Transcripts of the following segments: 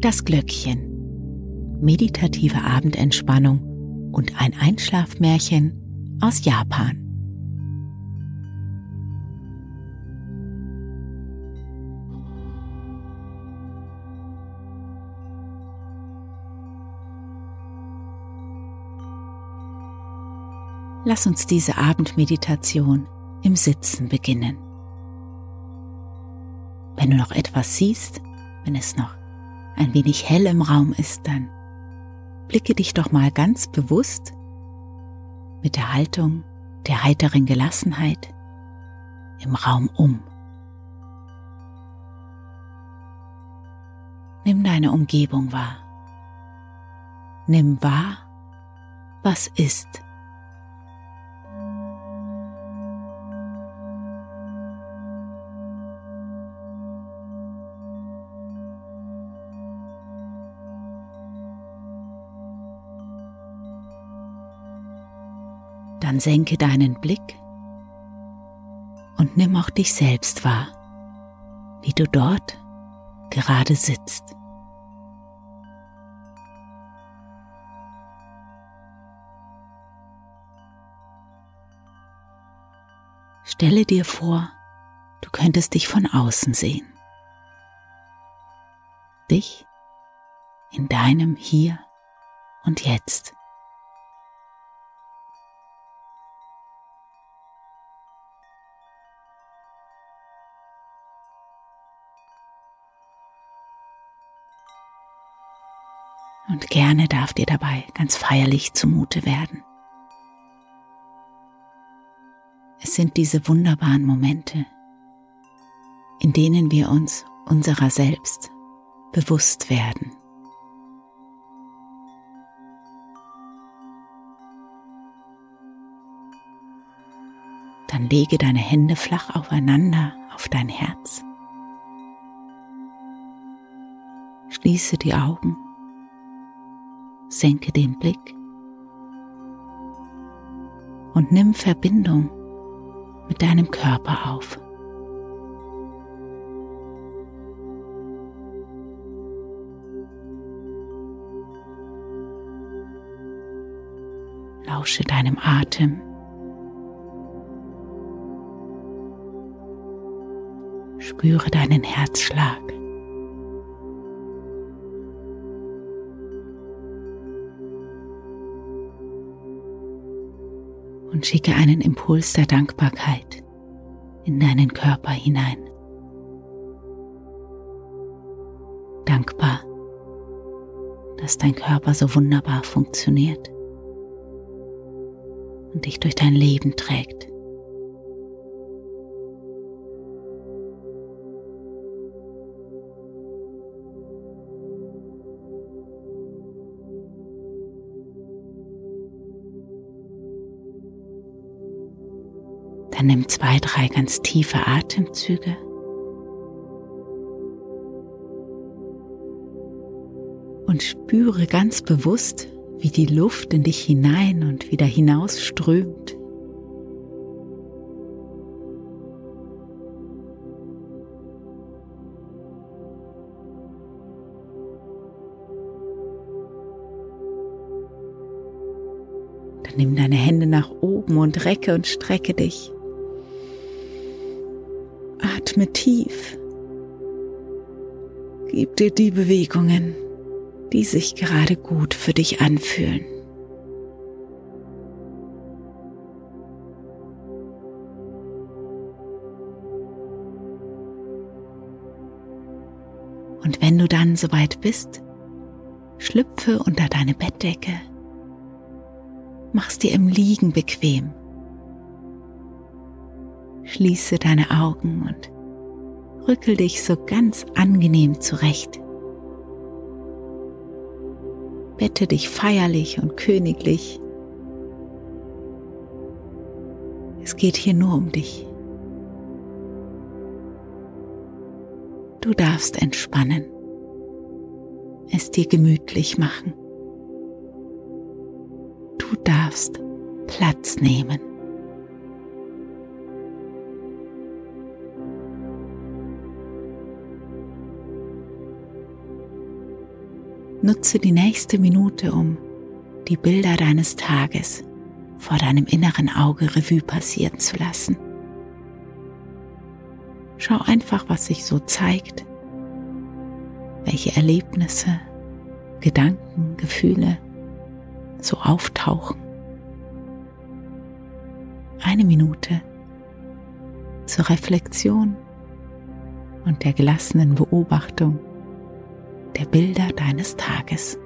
Das Glöckchen. Meditative Abendentspannung und ein Einschlafmärchen aus Japan. Lass uns diese Abendmeditation im Sitzen beginnen. Wenn du noch etwas siehst, wenn es noch ein wenig hell im Raum ist, dann blicke dich doch mal ganz bewusst mit der Haltung der heiteren Gelassenheit im Raum um. Nimm deine Umgebung wahr. Nimm wahr, was ist. Dann senke deinen Blick und nimm auch dich selbst wahr, wie du dort gerade sitzt. Stelle dir vor, du könntest dich von außen sehen. Dich in deinem Hier und Jetzt. Und gerne darf dir dabei ganz feierlich zumute werden. Es sind diese wunderbaren Momente, in denen wir uns unserer selbst bewusst werden. Dann lege deine Hände flach aufeinander auf dein Herz. Schließe die Augen senke den Blick und nimm Verbindung mit deinem Körper auf. Lausche deinem Atem. Spüre deinen Herzschlag. Und schicke einen Impuls der Dankbarkeit in deinen Körper hinein. Dankbar, dass dein Körper so wunderbar funktioniert und dich durch dein Leben trägt. Dann nimm zwei, drei ganz tiefe Atemzüge. Und spüre ganz bewusst, wie die Luft in dich hinein und wieder hinaus strömt. Dann nimm deine Hände nach oben und recke und strecke dich Atme tief. Gib dir die Bewegungen, die sich gerade gut für dich anfühlen. Und wenn du dann soweit bist, schlüpfe unter deine Bettdecke, mach's dir im Liegen bequem, schließe deine Augen und rückel dich so ganz angenehm zurecht. Bette dich feierlich und königlich. Es geht hier nur um dich. Du darfst entspannen, es dir gemütlich machen. Du darfst Platz nehmen. Nutze die nächste Minute, um die Bilder deines Tages vor deinem inneren Auge Revue passieren zu lassen. Schau einfach, was sich so zeigt, welche Erlebnisse, Gedanken, Gefühle so auftauchen. Eine Minute zur Reflexion und der gelassenen Beobachtung der Bilder deines Tages.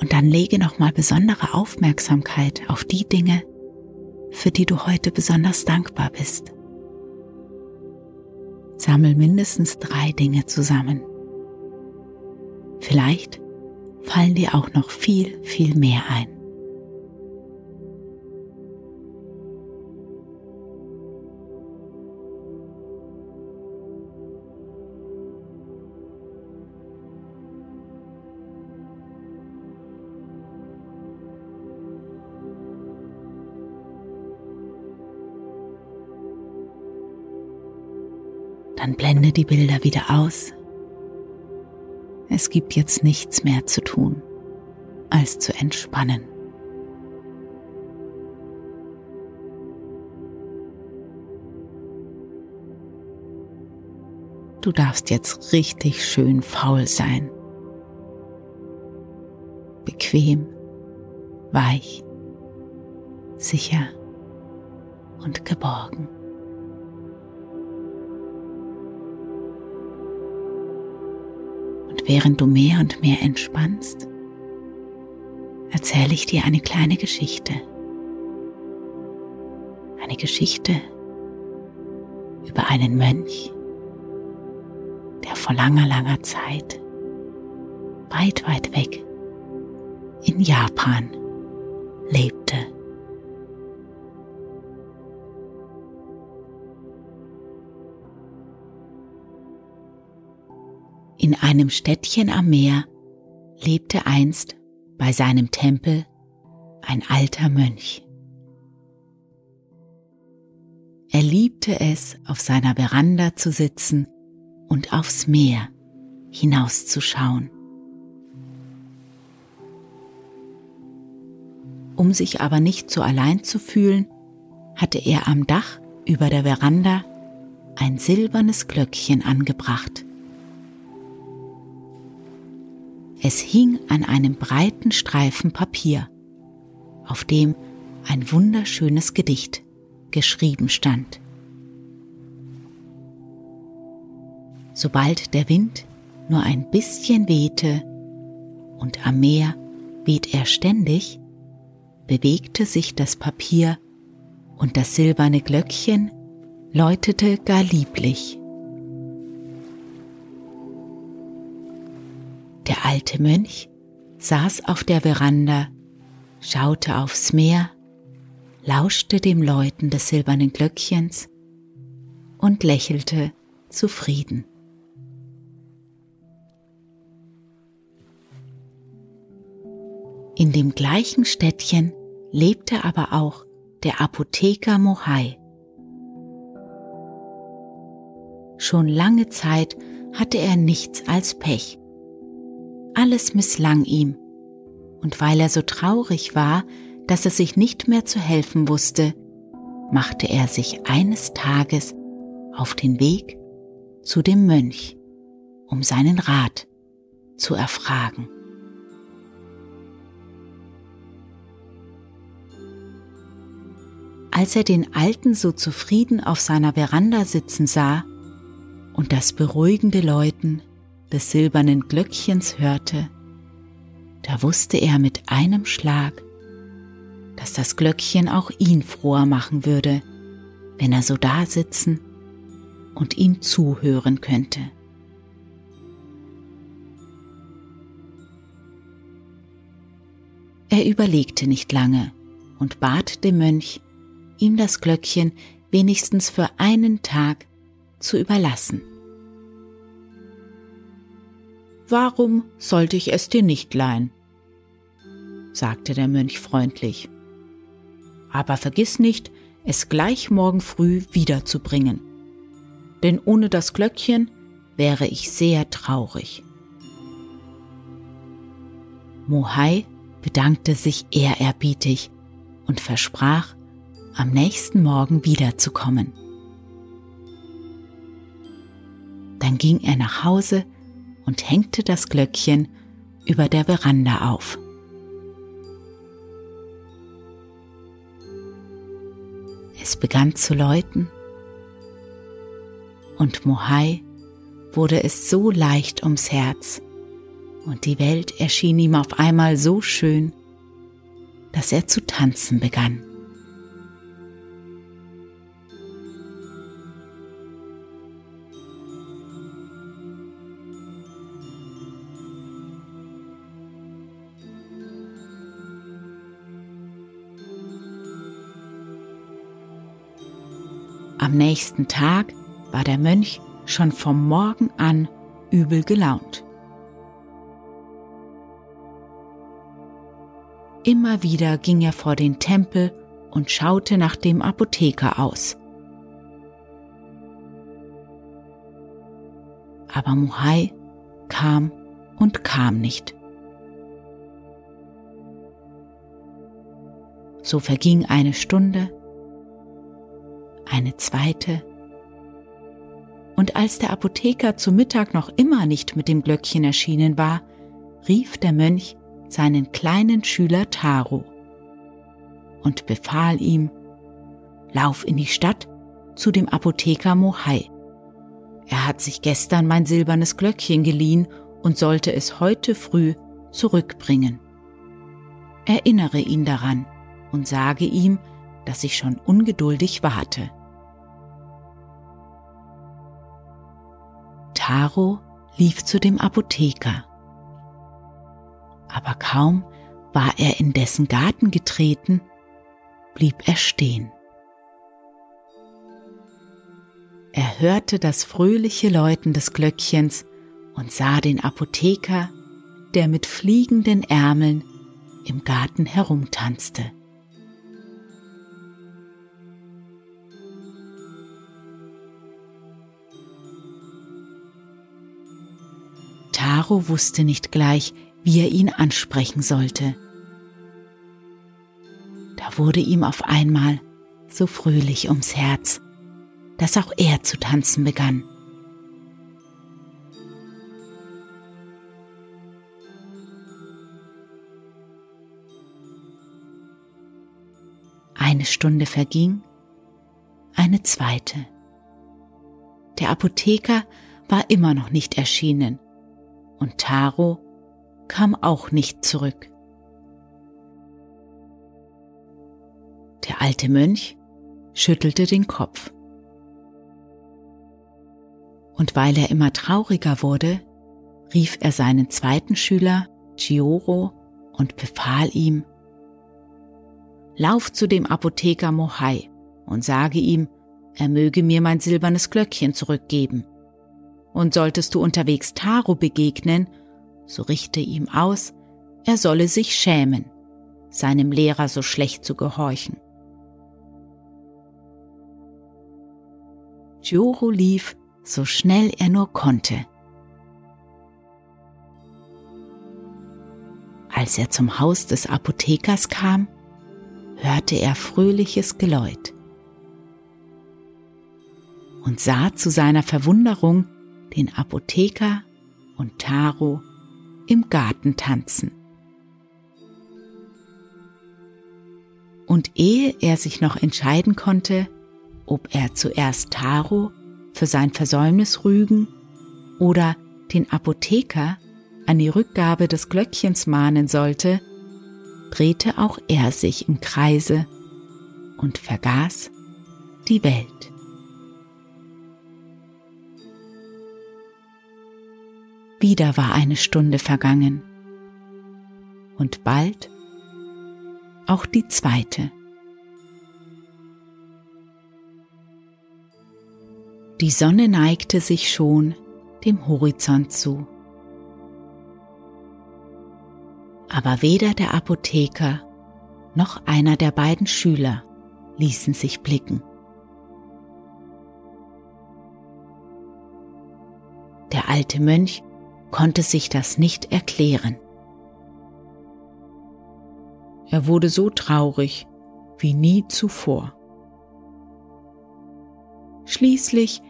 Und dann lege nochmal besondere Aufmerksamkeit auf die Dinge, für die du heute besonders dankbar bist. Sammel mindestens drei Dinge zusammen. Vielleicht fallen dir auch noch viel, viel mehr ein. Dann blende die Bilder wieder aus. Es gibt jetzt nichts mehr zu tun, als zu entspannen. Du darfst jetzt richtig schön faul sein. Bequem, weich, sicher und geborgen. Während du mehr und mehr entspannst, erzähle ich dir eine kleine Geschichte. Eine Geschichte über einen Mönch, der vor langer, langer Zeit weit, weit weg in Japan lebte. In einem Städtchen am Meer lebte einst bei seinem Tempel ein alter Mönch. Er liebte es, auf seiner Veranda zu sitzen und aufs Meer hinauszuschauen. Um sich aber nicht so allein zu fühlen, hatte er am Dach über der Veranda ein silbernes Glöckchen angebracht. Es hing an einem breiten Streifen Papier, auf dem ein wunderschönes Gedicht geschrieben stand. Sobald der Wind nur ein bisschen wehte und am Meer weht er ständig, bewegte sich das Papier und das silberne Glöckchen läutete gar lieblich. Alte Mönch saß auf der Veranda, schaute aufs Meer, lauschte dem Läuten des silbernen Glöckchens und lächelte zufrieden. In dem gleichen Städtchen lebte aber auch der Apotheker Mohai. Schon lange Zeit hatte er nichts als Pech. Alles misslang ihm, und weil er so traurig war, dass er sich nicht mehr zu helfen wusste, machte er sich eines Tages auf den Weg zu dem Mönch, um seinen Rat zu erfragen. Als er den Alten so zufrieden auf seiner Veranda sitzen sah und das beruhigende Läuten des silbernen Glöckchens hörte, da wusste er mit einem Schlag, dass das Glöckchen auch ihn froher machen würde, wenn er so da sitzen und ihm zuhören könnte. Er überlegte nicht lange und bat dem Mönch, ihm das Glöckchen wenigstens für einen Tag zu überlassen. Warum sollte ich es dir nicht leihen? sagte der Mönch freundlich. Aber vergiss nicht, es gleich morgen früh wiederzubringen. Denn ohne das Glöckchen wäre ich sehr traurig. Mohai bedankte sich ehrerbietig und versprach, am nächsten Morgen wiederzukommen. Dann ging er nach Hause und hängte das Glöckchen über der Veranda auf. Es begann zu läuten und Mohai wurde es so leicht ums Herz und die Welt erschien ihm auf einmal so schön, dass er zu tanzen begann. Am nächsten Tag war der Mönch schon vom Morgen an übel gelaunt. Immer wieder ging er vor den Tempel und schaute nach dem Apotheker aus. Aber Muhai kam und kam nicht. So verging eine Stunde, eine zweite. Und als der Apotheker zu Mittag noch immer nicht mit dem Glöckchen erschienen war, rief der Mönch seinen kleinen Schüler Taro und befahl ihm, Lauf in die Stadt zu dem Apotheker Mohai. Er hat sich gestern mein silbernes Glöckchen geliehen und sollte es heute früh zurückbringen. Erinnere ihn daran und sage ihm, dass ich schon ungeduldig warte. Taro lief zu dem Apotheker. Aber kaum war er in dessen Garten getreten, blieb er stehen. Er hörte das fröhliche Läuten des Glöckchens und sah den Apotheker, der mit fliegenden Ärmeln im Garten herumtanzte. Taro wusste nicht gleich, wie er ihn ansprechen sollte. Da wurde ihm auf einmal so fröhlich ums Herz, dass auch er zu tanzen begann. Eine Stunde verging, eine zweite. Der Apotheker war immer noch nicht erschienen und Taro kam auch nicht zurück. Der alte Mönch schüttelte den Kopf. Und weil er immer trauriger wurde, rief er seinen zweiten Schüler, Chioro, und befahl ihm, Lauf zu dem Apotheker Mohai und sage ihm, er möge mir mein silbernes Glöckchen zurückgeben. Und solltest du unterwegs Taro begegnen, so richte ihm aus, er solle sich schämen, seinem Lehrer so schlecht zu gehorchen. Joro lief, so schnell er nur konnte. Als er zum Haus des Apothekers kam, hörte er fröhliches Geläut und sah zu seiner Verwunderung den Apotheker und Taro im Garten tanzen. Und ehe er sich noch entscheiden konnte, ob er zuerst Taro für sein Versäumnis rügen oder den Apotheker an die Rückgabe des Glöckchens mahnen sollte, drehte auch er sich im Kreise und vergaß die Welt. Wieder war eine Stunde vergangen und bald auch die zweite. Die Sonne neigte sich schon dem Horizont zu. Aber weder der Apotheker noch einer der beiden Schüler ließen sich blicken. Der alte Mönch konnte sich das nicht erklären. Er wurde so traurig wie nie zuvor. Schließlich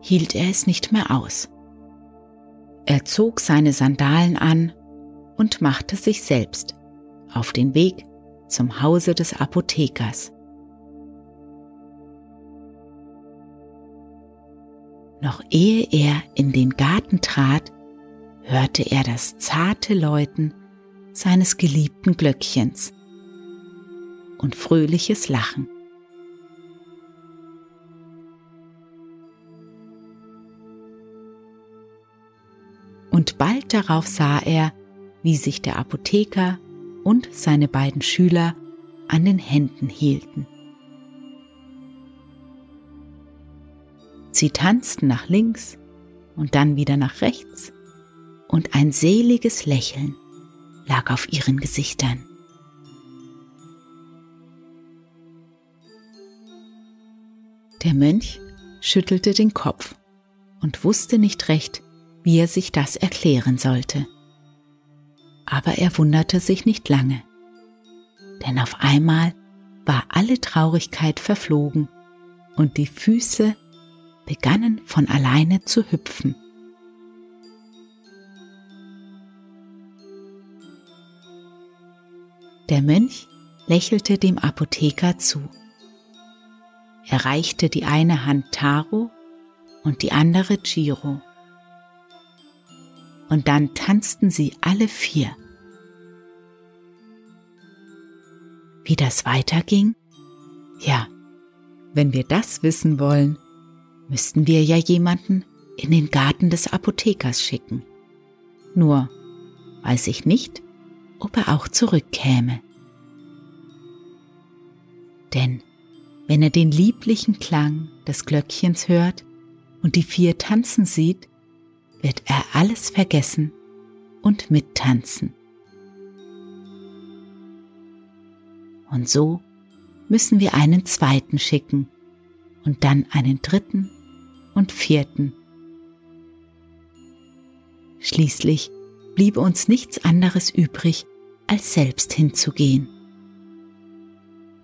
hielt er es nicht mehr aus. Er zog seine Sandalen an und machte sich selbst auf den Weg zum Hause des Apothekers. Noch ehe er in den Garten trat, hörte er das zarte Läuten seines geliebten Glöckchens und fröhliches Lachen. und bald darauf sah er, wie sich der Apotheker und seine beiden Schüler an den Händen hielten. Sie tanzten nach links und dann wieder nach rechts, und ein seliges Lächeln lag auf ihren Gesichtern. Der Mönch schüttelte den Kopf und wusste nicht recht, wie er sich das erklären sollte. Aber er wunderte sich nicht lange, denn auf einmal war alle Traurigkeit verflogen und die Füße begannen von alleine zu hüpfen. Der Mönch lächelte dem Apotheker zu. Er reichte die eine Hand Taro und die andere Giro und dann tanzten sie alle vier. Wie das weiterging? Ja, wenn wir das wissen wollen, müssten wir ja jemanden in den Garten des Apothekers schicken. Nur weiß ich nicht, ob er auch zurückkäme. Denn wenn er den lieblichen Klang des Glöckchens hört und die vier tanzen sieht, wird er alles vergessen und mittanzen. Und so müssen wir einen zweiten schicken und dann einen dritten und vierten. Schließlich bliebe uns nichts anderes übrig, als selbst hinzugehen.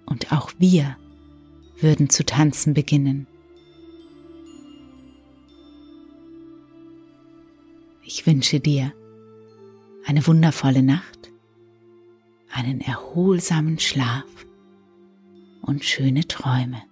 Und auch wir würden zu tanzen beginnen. Ich wünsche dir eine wundervolle Nacht, einen erholsamen Schlaf und schöne Träume.